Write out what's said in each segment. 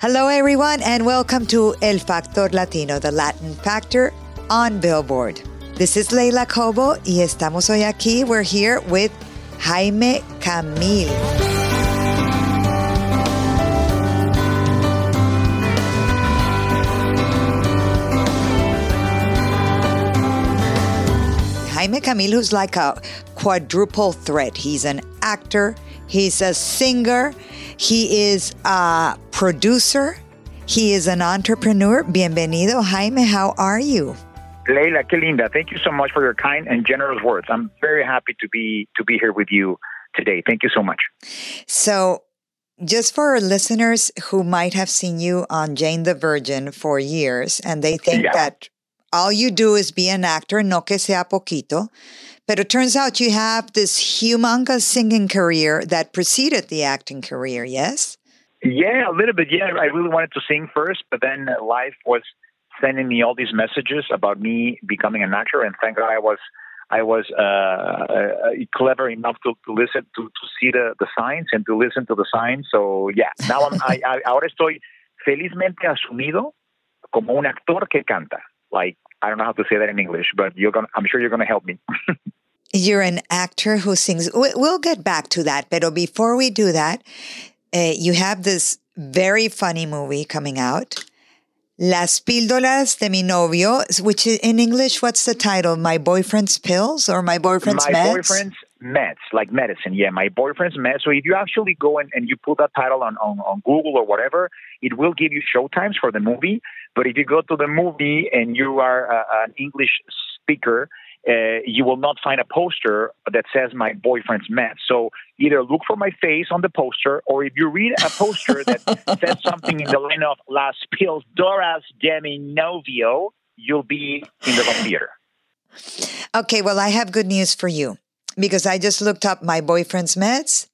Hello, everyone, and welcome to El Factor Latino, the Latin Factor on Billboard. This is Leila Cobo, y estamos hoy aquí. We're here with Jaime Camil. Jaime Camil, who's like a quadruple threat. He's an actor, he's a singer, he is a producer, he is an entrepreneur. Bienvenido, Jaime. How are you? Leila, qué linda. Thank you so much for your kind and generous words. I'm very happy to be to be here with you today. Thank you so much. So, just for our listeners who might have seen you on Jane the Virgin for years and they think Yeah. that all you do is be an actor, no que sea poquito. But it turns out you have this humongous singing career that preceded the acting career, yes? Yeah, a little bit. Yeah, I really wanted to sing first, but then life was sending me all these messages about me becoming an actor, and thank God I was I was uh, uh, clever enough to, to listen to, to see the, the signs and to listen to the signs. So yeah, now I'm, I, I ahora estoy felizmente asumido como un actor que canta. Like I don't know how to say that in English, but you're gonna I'm sure you're gonna help me. You're an actor who sings. We- We'll get back to that. But before we do that, uh, you have this very funny movie coming out, Las Píldoras de mi novio, which in English, what's the title? My boyfriend's pills or my boyfriend's my meds? boyfriend's meds, like medicine. Yeah, my boyfriend's meds. So if you actually go and, and you put that title on, on, on Google or whatever, it will give you show times for the movie. But if you go to the movie and you are uh, an English speaker, uh, you will not find a poster that says my boyfriend's meds. So either look for my face on the poster, or if you read a poster that says something in the line of Las Píldoras de mi novio, you'll be in the wrong theater. Okay, well, I have good news for you because I just looked up my boyfriend's meds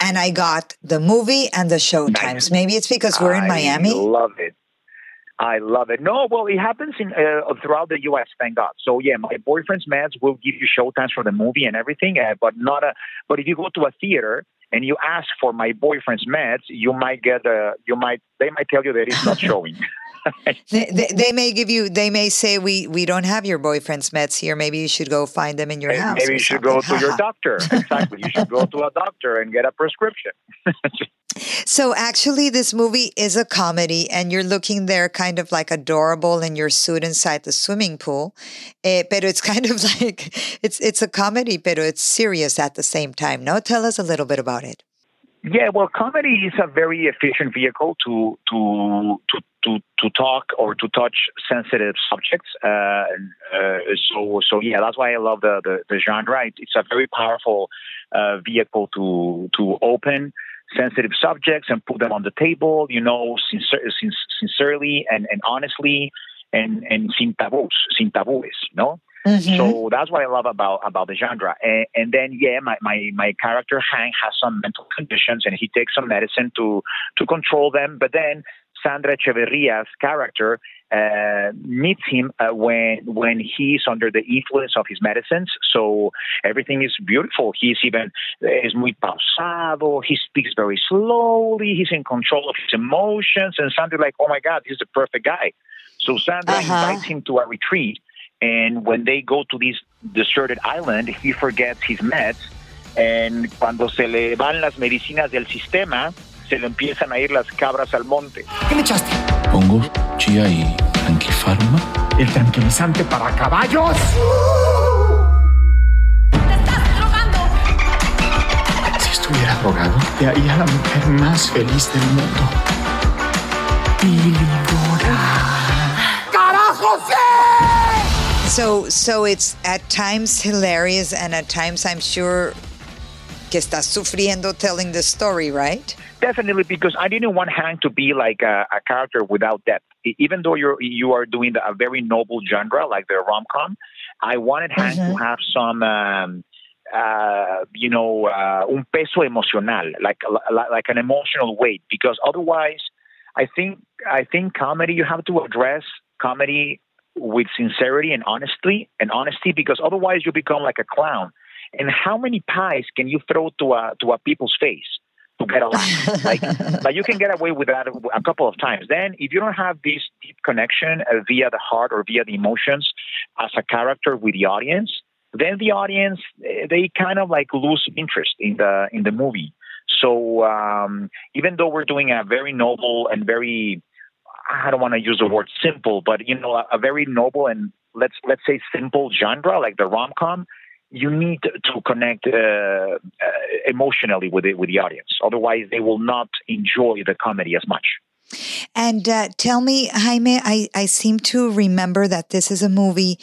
and I got the movie and the show Nice. times. Maybe it's because we're in Miami? I Miami. love it. I love it. No, well, it happens in uh, throughout the U.S. Thank God. So yeah, my boyfriend's meds will give you showtimes for the movie and everything, uh, but not a. But if you go to a theater and you ask for my boyfriend's meds, you might get a. You might they might tell you that it's not showing. They, they, they may give you, they may say, we, we don't have your boyfriend's meds here. Maybe you should go find them in your house. Maybe you should go to your doctor. Exactly, you should go to a doctor and get a prescription. So actually, this movie is a comedy, and you're looking there kind of like adorable in your suit inside the swimming pool. Eh, but it's kind of like it's it's a comedy, but it's serious at the same time. No, tell us a little bit about it. Yeah, well, comedy is a very efficient vehicle to to to to, to talk or to touch sensitive subjects. Uh, uh, so so yeah, that's why I love the the, the genre. It, it's a very powerful uh, vehicle to to open sensitive subjects and put them on the table. You know, sincer- sin- sincerely and, and honestly, and and sin tabus, sin tabúes. No. Mhm. So that's what I love about about the genre. And, and then yeah, my, my my character Hank has some mental conditions, and he takes some medicine to to control them. But then Sandra Echeverria's character uh, meets him uh, when when he's under the influence of his medicines. So everything is beautiful. He's even es muy pausado. He speaks very slowly. He's in control of his emotions. And Sandra's like, oh my God, he's the perfect guy. So Sandra Uh-huh. invites him to a retreat. And when they go to this deserted island, he forgets his meds. And cuando se le van las medicinas del sistema, se le empiezan a ir las cabras al monte. ¿Qué me echaste? Hongos, chía y tranquifarma. ¿El tranquilizante para caballos? Si estuviera drogado, te haría la mujer más feliz del mundo. Pilidora. ¡Carajo, sí! So so it's at times hilarious, and at times I'm sure que estás sufriendo telling the story, right? Definitely, because I didn't want Hank to be like a, a character without depth. Even though you're you are doing a very noble genre like the rom com, I wanted Hank to have some, um, uh, you know, uh, un peso emocional, like like like an emotional weight. Because otherwise, I think I think comedy you have to address comedy with sincerity and honesty and honesty because otherwise you become like a clown. And how many pies can you throw to a to a people's face? to get a laugh. like, like you can get away with that a couple of times. Then, if you don't have this deep connection uh, via the heart or via the emotions as a character with the audience, then the audience eh, they kind of like lose interest in the in the movie. So um, even though we're doing a very noble and very I don't want to use the word simple, but you know, a, a very noble and let's let's say simple genre like the rom com, you need to connect uh, uh, emotionally with it with the audience. Otherwise, they will not enjoy the comedy as much. And uh, tell me, Jaime, I, I seem to remember that this is a movie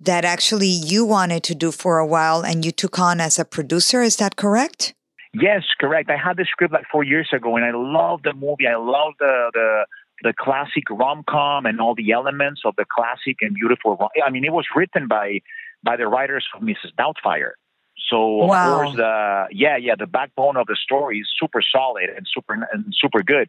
that actually you wanted to do for a while and you took on as a producer. Is that correct? Yes, correct. I had the script like four years ago, and I love the movie. I love the the the classic rom com and all the elements of the classic and beautiful. Rom- I mean, it was written by by the writers of Mrs. Doubtfire. So of Wow. course, the yeah, yeah, the backbone of the story is super solid and super and super good.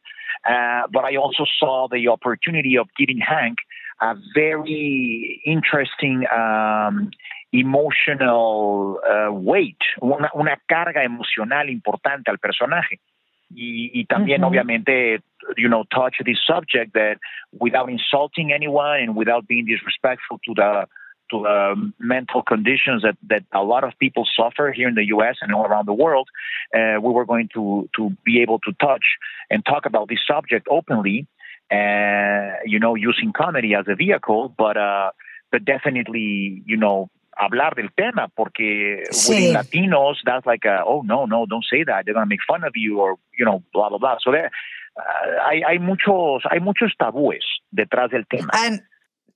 Uh, but I also saw the opportunity of giving Hank a very interesting um, emotional uh, weight, una, una carga emocional importante al personaje. Y, y también, Ujú. obviamente, you know, touch this subject that without insulting anyone and without being disrespectful to the to the mental conditions that, that a lot of people suffer here in the U.S. and all around the world, uh, we were going to to be able to touch and talk about this subject openly, uh, you know, using comedy as a vehicle, but uh, but definitely, you know, hablar del tema porque Sí. within Latinos, that's like, a, oh no, no, don't say that. They're gonna make fun of you, or you know, blah blah blah. So there, uh, hay hay muchos hay muchos tabúes detrás del tema. And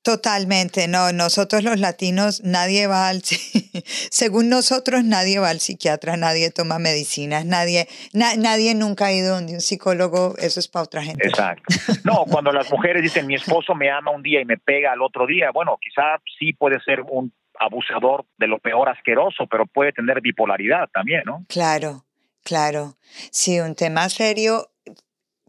totalmente, no, nosotros los latinos, nadie va al, según nosotros, nadie va al psiquiatra, nadie toma medicinas, nadie, na- nadie nunca ha ido donde un psicólogo, eso es para otra gente. Exacto. No, cuando las mujeres dicen mi esposo me ama un día y me pega al otro día, bueno, quizá sí puede ser un abusador de lo peor asqueroso, pero puede tener bipolaridad también, ¿no? Claro, claro. Sí, un tema serio,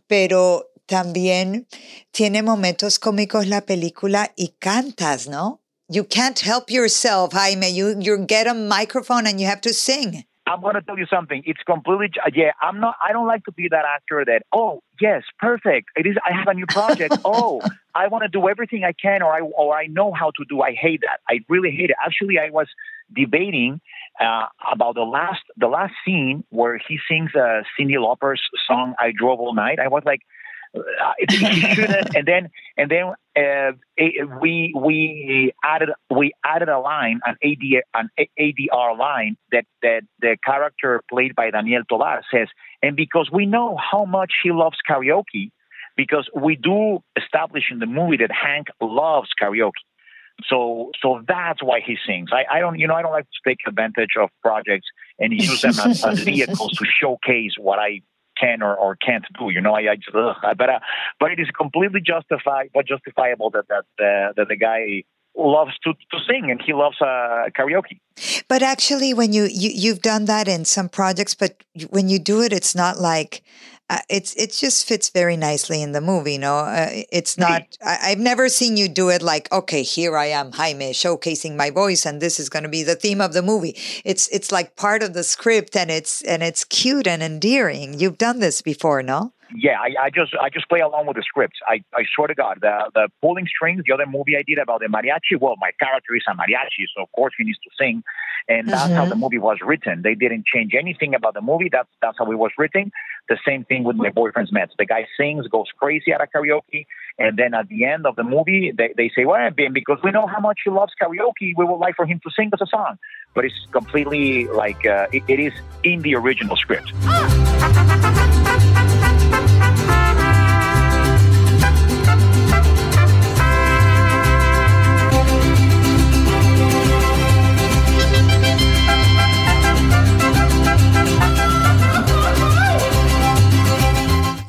pero también tiene momentos cómicos la película y cantas, ¿no? You can't help yourself, Jaime. You you get a microphone and you have to sing. I'm going to tell you something. It's completely yeah. I'm not. I don't like to be that actor that oh yes, perfect. It is. I have a new project. oh, I want to do everything I can, or I or I know how to do. I hate that. I really hate it. Actually, I was debating uh, about the last the last scene where he sings uh, Cyndi Lauper's song "I Drove All Night." I was like. And then and then uh, we we added we added a line an AD an ADR line that that the character played by Daniel Tovar says, and because we know how much he loves karaoke, because we do establish in the movie that Hank loves karaoke. So so that's why he sings. I, I don't you know I don't like to take advantage of projects and use them as, as vehicles to showcase what I can or, or can't do. You know, I, I just, ugh, but uh, but it is completely justified, but justifiable that that uh, that the guy loves to to sing and he loves uh, karaoke. But actually, when you, you you've done that in some projects, but when you do it, it's not like uh, it's it just fits very nicely in the movie. No, uh, it's not. I, I've never seen you do it like, okay, here I am, Jaime, showcasing my voice, and this is going to be the theme of the movie. It's it's like part of the script, and it's and it's cute and endearing. You've done this before, no? Yeah, I, I just I just play along with the scripts. I, I swear to God, the the pulling strings, the other movie I did about the mariachi. Well, my character is a mariachi, so of course he needs to sing, and that's how the movie was written. They didn't change anything about the movie. That's that's how it was written. The same thing with my boyfriend's Mets. The guy sings, goes crazy at a karaoke, and then at the end of the movie, they, they say, "Well, Ben, because we know how much he loves karaoke, we would like for him to sing us a song." But it's completely like uh, it, it is in the original script.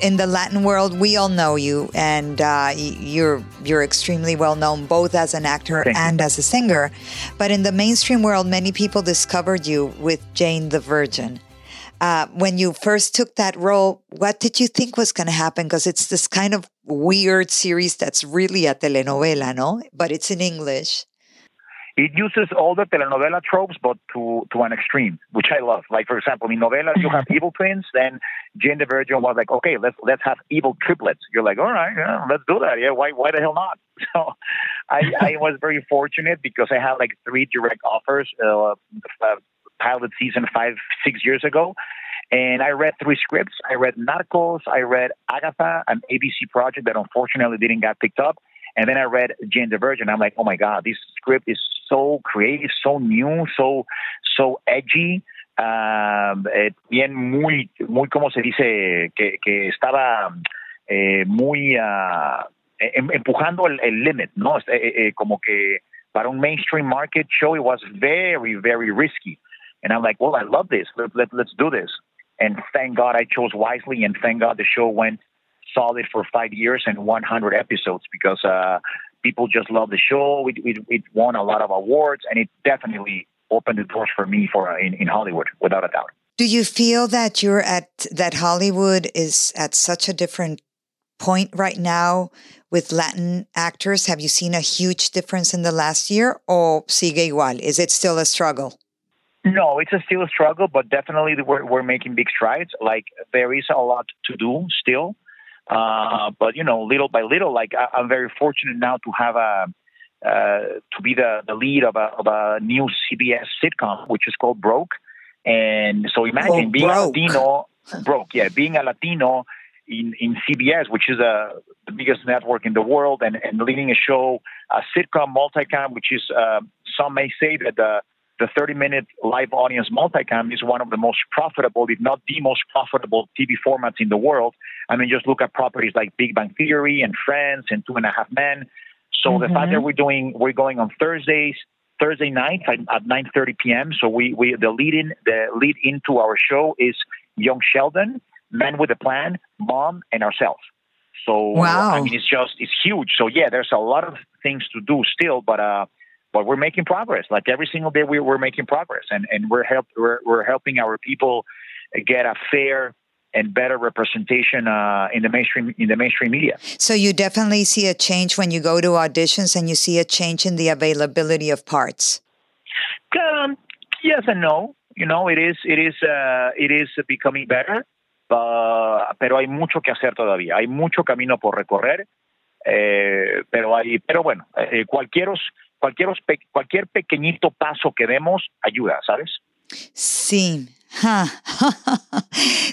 In the Latin world, we all know you, and uh, you're you're extremely well known both as an actor Thank you. and as a singer. But in the mainstream world, many people discovered you with Jane the Virgin. Uh, when you first took that role, what did you think was going to happen? Because it's this kind of weird series that's really a telenovela, no? But it's in English. It uses all the telenovela tropes, but to to an extreme, which I love. Like for example, in novelas you have evil twins. Then Jane the Virgin was like, okay, let's let's have evil triplets. You're like, all right, yeah, let's do that. Yeah, why why the hell not? So, I I was very fortunate because I had like three direct offers. Uh, uh, pilot season five six years ago, and I read three scripts. I read Narcos, I read Agatha, an ABC project that unfortunately didn't get picked up. And then I read Jane the. I'm like, oh my God, this script is so creative, so new, so, so edgy. Um, eh, bien, muy, muy, ¿cómo se dice? Que, que estaba eh, muy uh, empujando el, el limit, ¿no? Eh, como que para un mainstream market show, it was very, very risky. And I'm like, well, I love this. Let, let, let's do this. And thank God I chose wisely, and thank God the show went solid for five years and 100 episodes because uh, people just love the show. It, it, it, won a lot of awards, and it definitely opened the doors for me for uh, in, in Hollywood, without a doubt. Do you feel that you're at that Hollywood is at such a different point right now with Latin actors? Have you seen a huge difference in the last year, or sigue igual? Is it still a struggle? No, it's a still a struggle, but definitely we're, we're making big strides. Like there is a lot to do still, uh, but you know, little by little. Like I, am very fortunate now to have a uh, to be the, the lead of a of a new CBS sitcom, which is called Broke. And so imagine oh, being broke. a Latino, broke, yeah, being a Latino in, in CBS, which is a, uh, the biggest network in the world, and, and leading a show, a sitcom, multicam, which is uh, some may say that the the 30 minute live audience multicam is one of the most profitable, if not the most profitable TV formats in the world. I mean, just look at properties like Big Bang Theory and Friends and Two and a Half Men. So mm-hmm. the fact that mm-hmm. we're doing, we're going on Thursdays, Thursday nights at, at 9:30 p.m. So we, we the lead in the lead into our show is Young Sheldon, Men with a Plan, Mom, and ourselves. So wow. I mean, it's just it's huge. So yeah, there's a lot of things to do still, but uh, but we're making progress. Like every single day, we, we're making progress, and and we're help we're, we're helping our people get a fair and better representation uh, in the mainstream in the mainstream media. So you definitely see a change when you go to auditions, and you see a change in the availability of parts. Um, yes and no. You know, it is it is uh, it is becoming better, uh, pero hay mucho que hacer todavía. Hay mucho camino por recorrer. Eh, pero hay, pero bueno, eh, cualquier cualquier, cualquier pequeñito paso que demos ayuda, ¿sabes? Sí. Huh.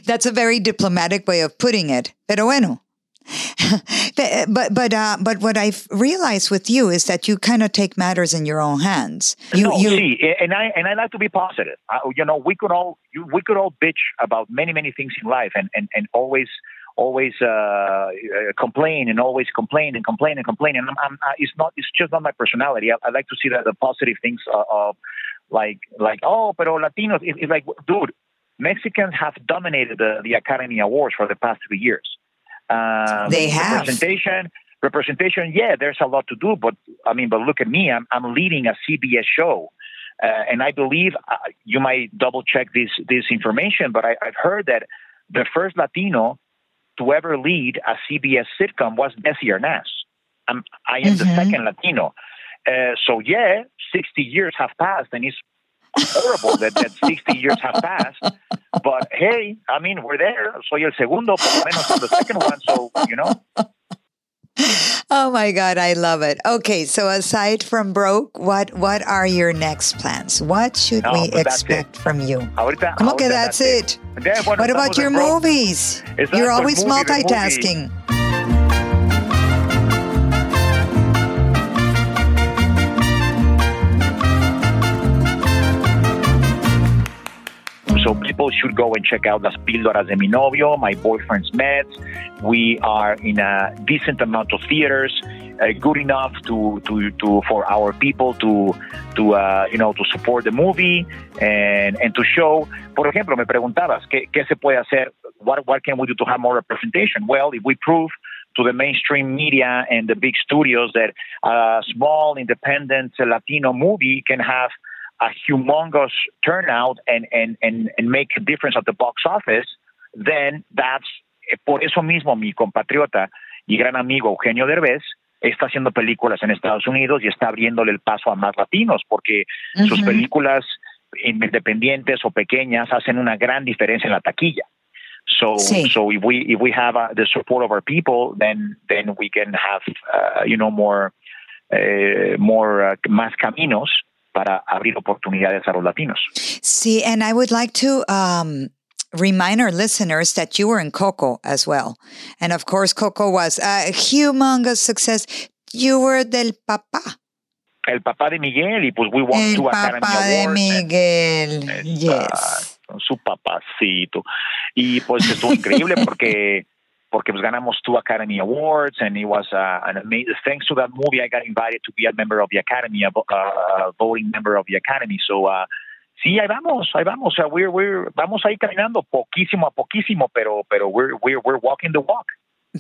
That's a very diplomatic way of putting it. Pero bueno. but but uh, but what I've realized with you is that you kind of take matters in your own hands. You, no, you, see, and I and I like to be positive. Uh, you know, we could all we could all bitch about many many things in life, and and and always always uh, uh, complain and always complain and complain and complain. And I'm, I'm, it's not, it's just not my personality. I, I like to see that the positive things of like, like, oh, pero Latinos, it, it's like, dude, Mexicans have dominated the, the Academy Awards for the past three years. Um, they have representation. Representation, yeah, there's a lot to do, but I mean, but look at me. I'm, I'm leading a CBS show. Uh, and I believe uh, you might double check this this information, but I, I've heard that the first Latino to ever lead a CBS sitcom was Desi Arnaz. I'm, I am mm-hmm. the second Latino. Uh, so, yeah, 60 years have passed, and it's horrible that, that 60 years have passed. But hey, I mean, we're there. Soy el segundo, por lo menos I'm the second one. So, you know. Oh my god i love it. Okay so aside from broke what what are your next plans? What should no, we expect from you? Ahorita, como que that's, that's it, it. what about your movies? You're always movie, multitasking people should go and check out Las Píldoras de mi novio, my boyfriend's meds. We are in a decent amount of theaters, uh, good enough to, to, to for our people to to uh, you know to support the movie and and to show. Por ejemplo, me preguntabas qué, qué se puede hacer. What what can we do to have more representation? Well, if we prove to the mainstream media and the big studios that a small independent Latino movie can have a humongous turnout and, and, and, and make a difference at the box office, then that's, por eso mismo mi compatriota y gran amigo Eugenio Derbez está haciendo películas en Estados Unidos y está abriéndole el paso a más latinos, porque sus películas independientes o pequeñas hacen una gran diferencia en la taquilla. So, sí. so if we if we have uh, the support of our people, then then we can have uh, you know more uh, more uh, más caminos para abrir oportunidades a los latinos. Sí, and I would like to um, remind our listeners that you were in Coco as well. And of course, Coco was a humongous success. You were del papá. El papá de Miguel, y pues we won El two Academy papá de and- Miguel. Yes. su papacito. Y pues estuvo increíble porque porque pues ganamos two Academy Awards and it was uh, an amazing. Thanks to that movie, I got invited to be a member of the Academy, a, uh, voting member of the Academy. So uh, sí, ahí vamos, ahí vamos. Sea, we're, we're, vamos ahí caminando poquísimo a poquísimo, pero pero we're we're we're walking the walk.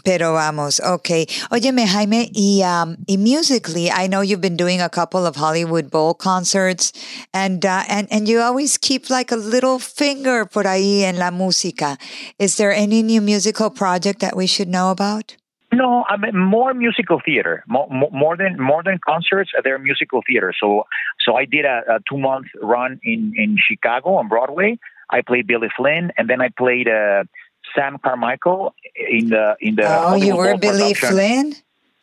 Pero vamos, okay. Óyeme, Jaime, y, um, y musically, I know you've been doing a couple of Hollywood Bowl concerts, and, uh, and, and you always keep like a little finger por ahí en la música. Is there any new musical project that we should know about? No, I mean more musical theater, more, more than more than concerts. They're musical theater. So, so I did a, a two month run in in Chicago on Broadway. I played Billy Flynn, and then I played uh, Sam Carmichael in the in the. oh, you Hollywood were Bowl Billy production. Flynn?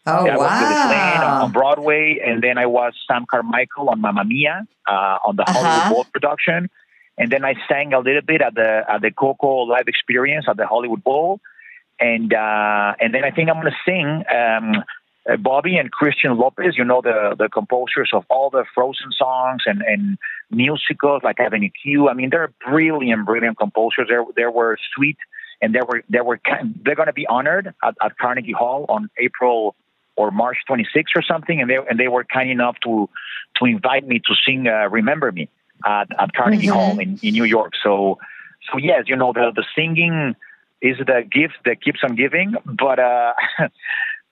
Oh, Yeah, I was Billy Flynn on, wow. on Broadway, and then I was Sam Carmichael on Mamma Mia uh, on the Hollywood Uh-huh. Bowl production, and then I sang a little bit at the at the Coco live experience at the Hollywood Bowl, and uh, and then I think I'm going to sing. Um, uh, Bobby and Kristen Lopez, you know the the composers of all the Frozen songs and and musicals like Avenue Q. I mean, they're brilliant, brilliant composers. They they were sweet, and they were they were they're going to be honored at, at Carnegie Hall on April or March 26th or something, and they and they were kind enough to to invite me to sing uh, "Remember Me" at, at Carnegie Mhm. Hall in, in New York. So so yes, you know the the singing is the gift that keeps on giving, but. uh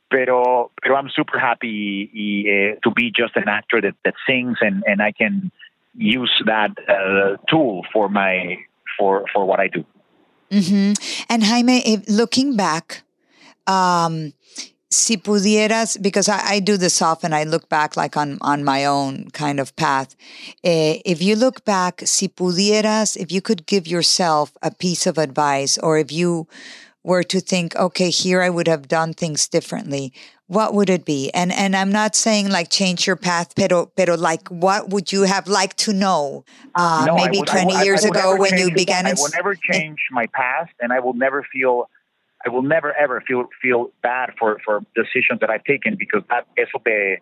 Pero, pero I'm super happy uh, to be just an actor that, that sings and, and I can use that uh, tool for my for for what I do. Hmm And Jaime, if, looking back, um, si pudieras, because I, I do this often, I look back like on, on my own kind of path. Eh, if you look back, si pudieras, if you could give yourself a piece of advice, or if you were to think, okay, here I would have done things differently, what would it be? And and I'm not saying like change your path, pero pero like what would you have liked to know uh, No, maybe would- 20 will- years I will ago when you began? I will never change my past, and I will never feel. I will never ever feel feel bad for for decisions that I've taken because that eso te,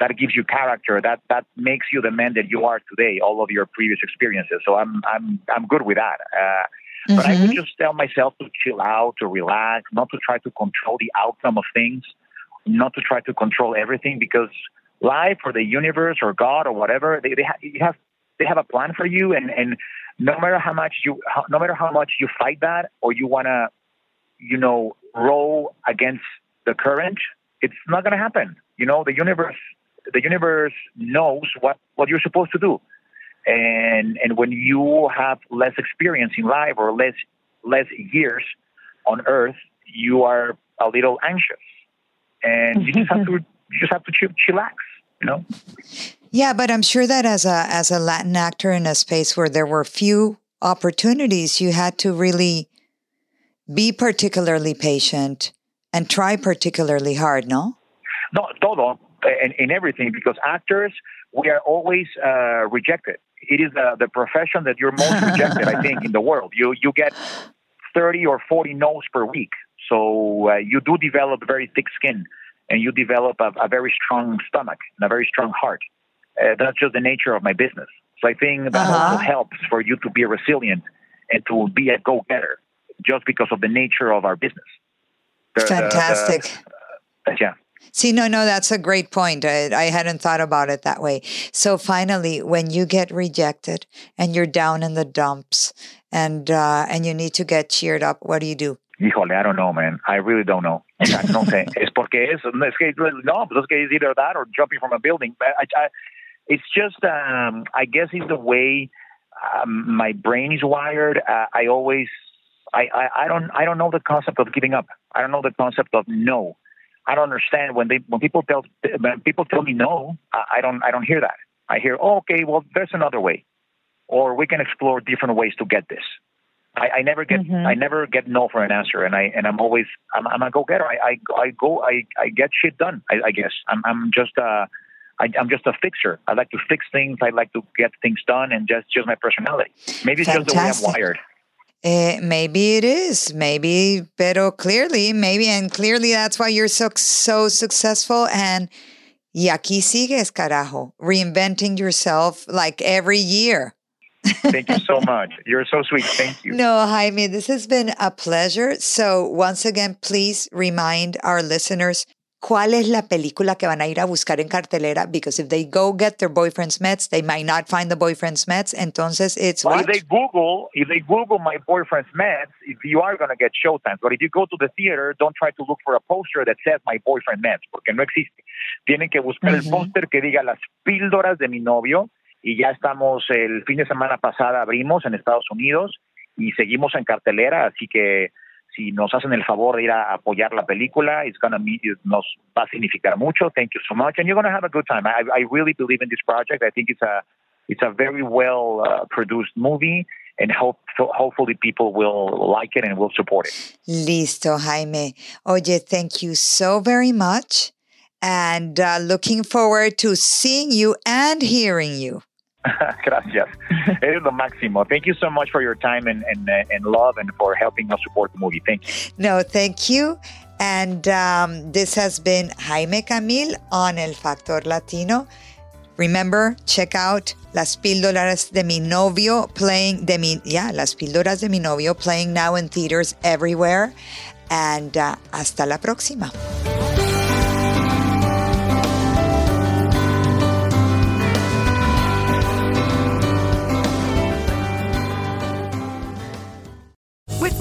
that gives you character. That that makes you the man that you are today. All of your previous experiences. So I'm I'm I'm good with that. Uh, but I would Mhm. just tell myself to chill out, to relax, not to try to control the outcome of things, not to try to control everything because life or the universe or God or whatever, they, they, ha- you have, they have a plan for you. And, and no matter how much you, how, no matter how much you fight that or you want to, you know, row against the current, it's not going to happen. You know, the universe, the universe knows what, what you're supposed to do and and when you have less experience in life or less less years on earth you are a little anxious. And you just have to you just have to chill, chillax you know? Yeah, but I'm sure that as a as a Latin actor in a space where there were few opportunities, you had to really be particularly patient and try particularly hard, no? no todo in, in everything because actors we are always uh, rejected it is the, the profession that you're most rejected i think in the world. You you get 30 or 40 no's per week. So uh, you do develop very thick skin and you develop a, a very strong stomach and a very strong heart. Uh, that's just the nature of my business. So i think that Uh-huh. also helps for you to be resilient and to be a go-getter just because of the nature of our business. The- the- the- Fantastic. yeah See, no, no, that's a great point. I, I hadn't thought about it that way. So finally, when you get rejected and you're down in the dumps and uh, and you need to get cheered up, what do you do? Híjole, I don't know, man. I really don't know. No sé. es porque es, es que, no, pues es que it's either that or jumping from a building. But I, I, it's just, um, I guess it's the way um, my brain is wired. Uh, I always, I, I, I don't, I don't know the concept of giving up. I don't know the concept of no. I don't understand when they when people tell when people tell me no, I, I don't I don't hear that. I hear, oh, okay, well, there's another way, or we can explore different ways to get this. I, I never get Mhm. I never get no for an answer, and I and I'm always I'm, I'm a go getter. I, I I go I I get shit done. I, I guess I'm I'm just uh I, I'm just a fixer. I like to fix things. I like to get things done, and just just my personality. Maybe it's just the way I'm wired. Eh, maybe it is. Maybe, pero clearly, maybe, and clearly that's why you're so so successful. And y aquí sigues, carajo, reinventing yourself like every year. Thank you so much. You're so sweet. Thank you. No, Jaime, this has been a pleasure. So, once again, please remind our listeners cuál es la película que van a ir a buscar en cartelera because if they go get their boyfriend's meds, they might not find the boyfriend's meds. Entonces, it's Well, what? if they Google, if they Google my boyfriend's meds, if you are going to get showtimes. But if you go to the theater, don't try to look for a poster that says my boyfriend meds, porque no existe. Tienen que buscar el póster que diga las píldoras de mi novio. Y ya estamos, el fin de semana pasada abrimos en Estados Unidos y seguimos en cartelera, así que si nos hacen el favor de ir a apoyar la película, it's gonna mean, nos va a significar mucho. Thank you so much, and you're gonna have a good time. I, I really believe in this project. I think it's a it's a very well uh, produced movie, and hope hopefully people will like it and will support it. Listo, Jaime. Oye, thank you so very much. And uh, looking forward to seeing you and hearing you. Gracias. Eres máximo. Thank you so much for your time and, and, uh, and love and for helping us support the movie. Thank you. No, thank you. And um, this has been Jaime Camil on El Factor Latino. Remember, check out Las Píldoras de mi novio playing de mi yeah, Las Píldoras de mi novio playing now in theaters everywhere. And uh, hasta la próxima.